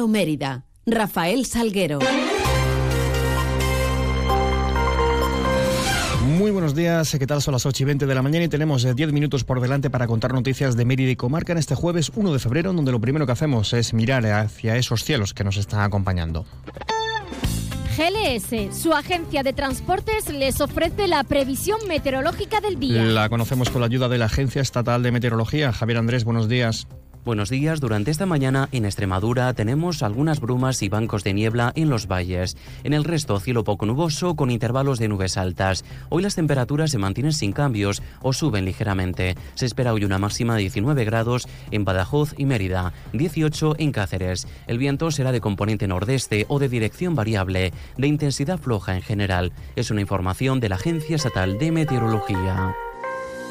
Mérida, Rafael Salguero. Muy buenos días, ¿qué tal? Son las 8 y 20 de la mañana y tenemos 10 eh, minutos por delante para contar noticias de Mérida y Comarca en este jueves 1 de febrero, donde lo primero que hacemos es mirar hacia esos cielos que nos están acompañando. GLS, su agencia de transportes, les ofrece la previsión meteorológica del día. La conocemos con la ayuda de la Agencia Estatal de Meteorología. Javier Andrés, buenos días. Buenos días. Durante esta mañana en Extremadura tenemos algunas brumas y bancos de niebla en los valles. En el resto, cielo poco nuboso con intervalos de nubes altas. Hoy las temperaturas se mantienen sin cambios o suben ligeramente. Se espera hoy una máxima de 19 grados en Badajoz y Mérida, 18 en Cáceres. El viento será de componente nordeste o de dirección variable, de intensidad floja en general. Es una información de la Agencia Estatal de Meteorología.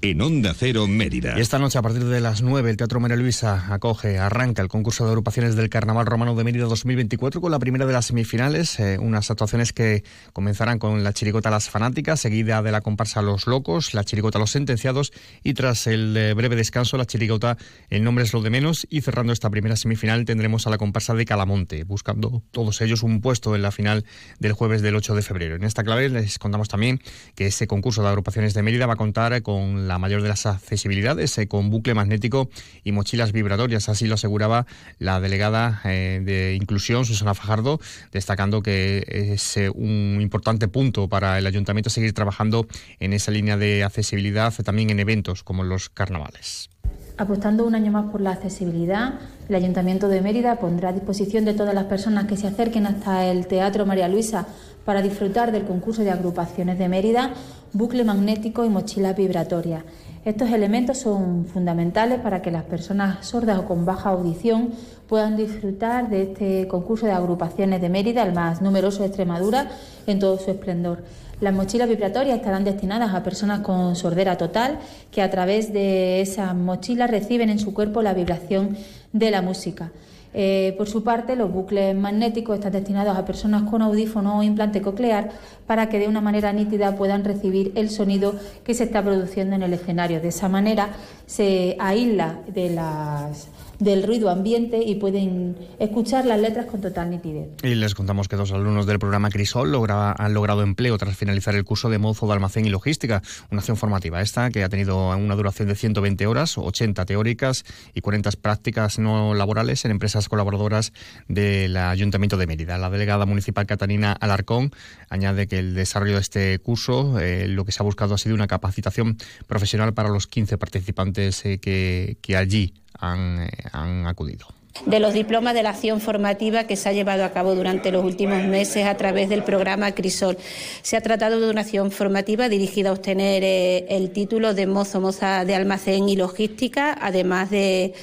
en Onda Cero Mérida. Esta noche, a partir de las 9, el Teatro María Luisa acoge, arranca el concurso de agrupaciones del Carnaval Romano de Mérida 2024 con la primera de las semifinales, eh, unas actuaciones que comenzarán con la chirigota Las Fanáticas, seguida de la comparsa Los Locos, la chirigota Los Sentenciados y tras el eh, breve descanso, la chirigota El Nombre es lo de menos y cerrando esta primera semifinal tendremos a la comparsa de Calamonte, buscando todos ellos un puesto en la final del jueves del 8 de febrero. En esta clave les contamos también que ese concurso de agrupaciones de Mérida va a contar con la mayor de las accesibilidades, eh, con bucle magnético y mochilas vibratorias. Así lo aseguraba la delegada eh, de Inclusión, Susana Fajardo, destacando que es eh, un importante punto para el ayuntamiento seguir trabajando en esa línea de accesibilidad también en eventos como los carnavales. Apostando un año más por la accesibilidad, el Ayuntamiento de Mérida pondrá a disposición de todas las personas que se acerquen hasta el Teatro María Luisa para disfrutar del concurso de agrupaciones de Mérida, bucle magnético y mochila vibratoria. Estos elementos son fundamentales para que las personas sordas o con baja audición puedan disfrutar de este concurso de agrupaciones de Mérida, el más numeroso de Extremadura, en todo su esplendor. Las mochilas vibratorias estarán destinadas a personas con sordera total que a través de esas mochilas reciben en su cuerpo la vibración de la música. Eh, por su parte, los bucles magnéticos están destinados a personas con audífono o implante coclear para que de una manera nítida puedan recibir el sonido que se está produciendo en el escenario. De esa manera se aísla de las del ruido ambiente y pueden escuchar las letras con total nitidez. Y les contamos que dos alumnos del programa Crisol han logrado empleo tras finalizar el curso de mozo de almacén y logística, una acción formativa esta que ha tenido una duración de 120 horas, 80 teóricas y 40 prácticas no laborales en empresas colaboradoras del Ayuntamiento de Mérida. La delegada municipal Catalina Alarcón añade que el desarrollo de este curso eh, lo que se ha buscado ha sido una capacitación profesional para los 15 participantes eh, que, que allí han, han acudido de los diplomas de la acción formativa que se ha llevado a cabo durante los últimos meses a través del programa Crisol. Se ha tratado de una acción formativa dirigida a obtener eh, el título de mozo moza de almacén y logística, además de,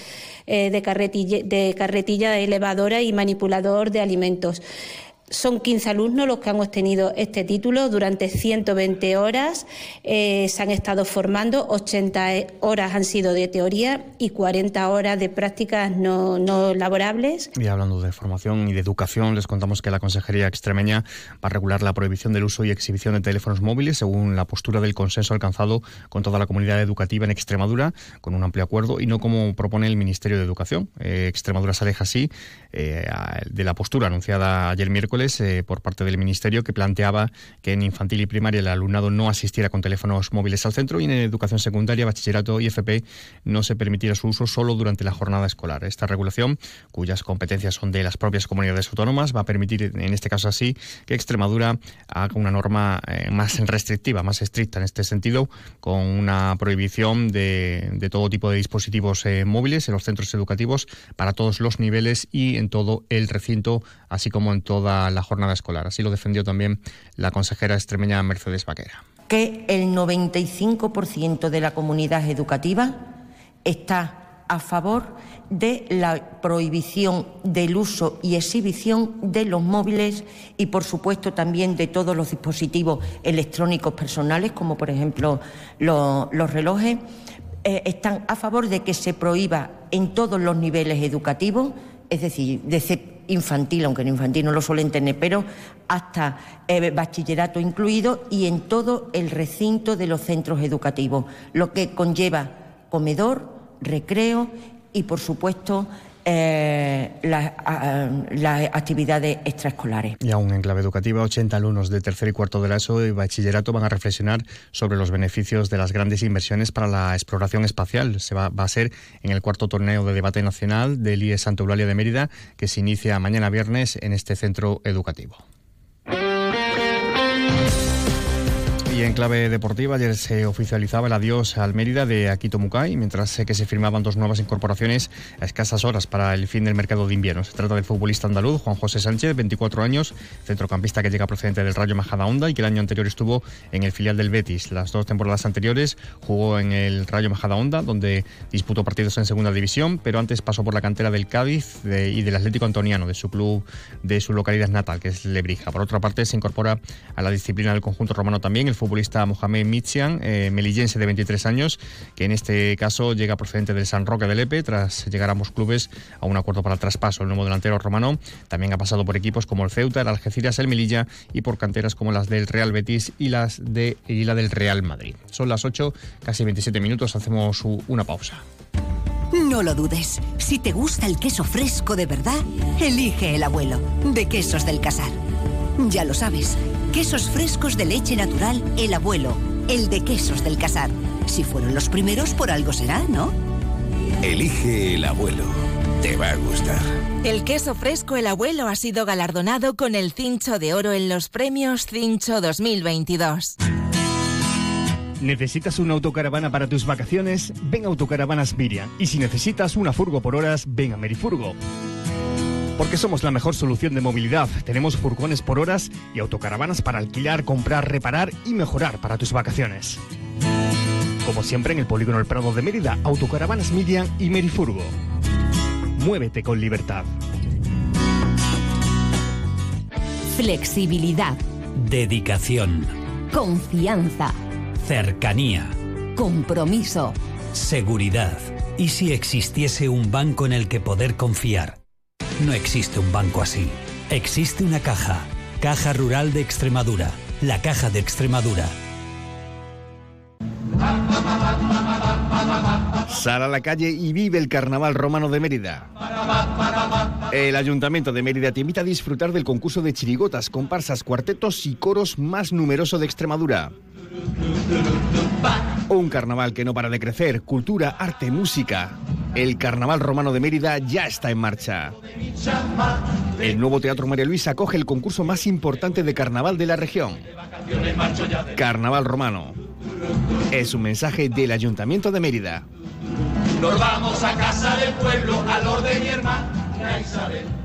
eh, de, carretilla, de carretilla elevadora y manipulador de alimentos. Son 15 alumnos los que han obtenido este título durante 120 horas. Eh, se han estado formando, 80 horas han sido de teoría y 40 horas de prácticas no, laborables. Y hablando de formación y de educación, les contamos que la Consejería Extremeña va a regular la prohibición del uso y exhibición de teléfonos móviles según la postura del consenso alcanzado con toda la comunidad educativa en Extremadura, con un amplio acuerdo y no como propone el Ministerio de Educación. Eh, Extremadura se aleja así eh, de la postura anunciada ayer miércoles eh, por parte del Ministerio que planteaba que en infantil y primaria el alumnado no asistiera con teléfonos móviles al centro y en educación secundaria, bachillerato y FP no se permitiera su uso solo durante la jornada escolar. Esta regulación, cuyas competencias son de las propias comunidades autónomas, va a permitir, en este caso así, que Extremadura haga una norma eh, más restrictiva, más estricta en este sentido, con una prohibición de, todo tipo de dispositivos eh, móviles en los centros educativos para todos los niveles y en todo el recinto, así como en toda la jornada escolar. Así lo defendió también la consejera extremeña Mercedes Vaquera. Que el 95% de la comunidad educativa está a favor de la prohibición del uso y exhibición de los móviles y, por supuesto, también de todos los dispositivos electrónicos personales, como por ejemplo los, relojes. Eh, están a favor de que se prohíba en todos los niveles educativos, es decir, desde infantil, aunque en infantil no lo suelen tener, pero hasta eh, bachillerato incluido y en todo el recinto de los centros educativos, lo que conlleva comedor, recreo y, por supuesto, eh, las, actividades extraescolares. Y aún en clave educativa, 80 alumnos de tercer y cuarto de la ESO y bachillerato van a reflexionar sobre los beneficios de las grandes inversiones para la exploración espacial. Se va, a ser en el cuarto torneo de debate nacional del IE Santa Eulalia de Mérida, que se inicia mañana viernes en este centro educativo. Y en clave deportiva, ayer se oficializaba el adiós al Mérida de Akito Mukai, mientras que se firmaban dos nuevas incorporaciones a escasas horas para el fin del mercado de invierno. Se trata del futbolista andaluz Juan José Sánchez, 24 años, centrocampista que llega procedente del Rayo Majadahonda y que el año anterior estuvo en el filial del Betis. Las dos temporadas anteriores jugó en el Rayo Majadahonda, donde disputó partidos en segunda división, pero antes pasó por la cantera del Cádiz y del Atlético Antoniano, de su club, de su localidad natal, que es Lebrija. Por otra parte, se incorpora a la disciplina del conjunto romano también el futbolista Mohamed Michian, eh, melillense de 23 años, que en este caso llega procedente del San Roque de Lepe, tras llegar a ambos clubes a un acuerdo para el traspaso. El nuevo delantero romano también ha pasado por equipos como el Ceuta, el Algeciras, el Melilla y por canteras como las del Real Betis y las de y la del Real Madrid. Son las 8, casi 27 minutos, hacemos una pausa. No lo dudes. Si te gusta el queso fresco de verdad, elige el abuelo, de Quesos del Casar. Ya lo sabes, quesos frescos de leche natural, el abuelo, el de quesos del casar. Si fueron los primeros, por algo será, ¿no? Elige el abuelo. Te va a gustar. El queso fresco El Abuelo ha sido galardonado con el Cincho de Oro en los premios Cincho 2022. ¿Necesitas una autocaravana para tus vacaciones? Ven a Autocaravanas Miriam. Y si necesitas una furgo por horas, ven a Merifurgo. Porque somos la mejor solución de movilidad. Tenemos furgones por horas y autocaravanas para alquilar, comprar, reparar y mejorar para tus vacaciones. Como siempre en el Polígono El Prado de Mérida, Autocaravanas Miriam y Merifurgo. Muévete con libertad. Flexibilidad. Dedicación. Confianza. Cercanía. Compromiso. Seguridad. ¿Y si existiese un banco en el que poder confiar? No existe un banco así. Existe una caja. Caja Rural de Extremadura. La Caja de Extremadura. Sal a la calle y vive el Carnaval Romano de Mérida. El Ayuntamiento de Mérida te invita a disfrutar del concurso de chirigotas, comparsas, cuartetos y coros más numeroso de Extremadura. Un carnaval que no para de crecer, cultura, arte, música. El Carnaval Romano de Mérida ya está en marcha. El nuevo Teatro María Luisa acoge el concurso más importante de carnaval de la región. Carnaval Romano. Es un mensaje del Ayuntamiento de Mérida. Nos vamos a casa del pueblo, al orden mi hermana Isabel.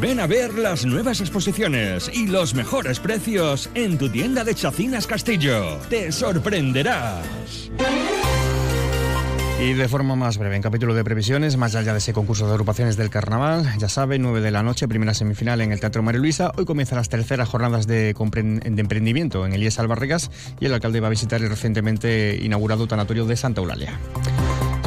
Ven a ver las nuevas exposiciones y los mejores precios en tu tienda de Chacinas Castillo. Te sorprenderás. Y de forma más breve, en capítulo de previsiones, más allá de ese concurso de agrupaciones del carnaval, ya sabe, 9 de la noche, primera semifinal en el Teatro María Luisa. Hoy comienzan las terceras jornadas de, de emprendimiento en Elías Albarregas y el alcalde va a visitar el recientemente inaugurado tanatorio de Santa Eulalia.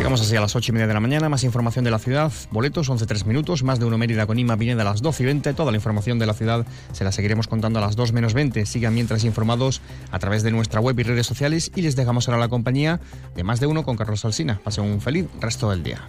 Llegamos así a las 8 y media de la mañana. Más información de la ciudad. Boletos, 11-3 minutos. Más de uno Mérida con Ima viene a las 12 y 20. Toda la información de la ciudad se la seguiremos contando a las 2 menos 20. Sigan mientras informados a través de nuestra web y redes sociales. Y les dejamos ahora la compañía de más de uno con Carlos Alsina. Pasen un feliz resto del día.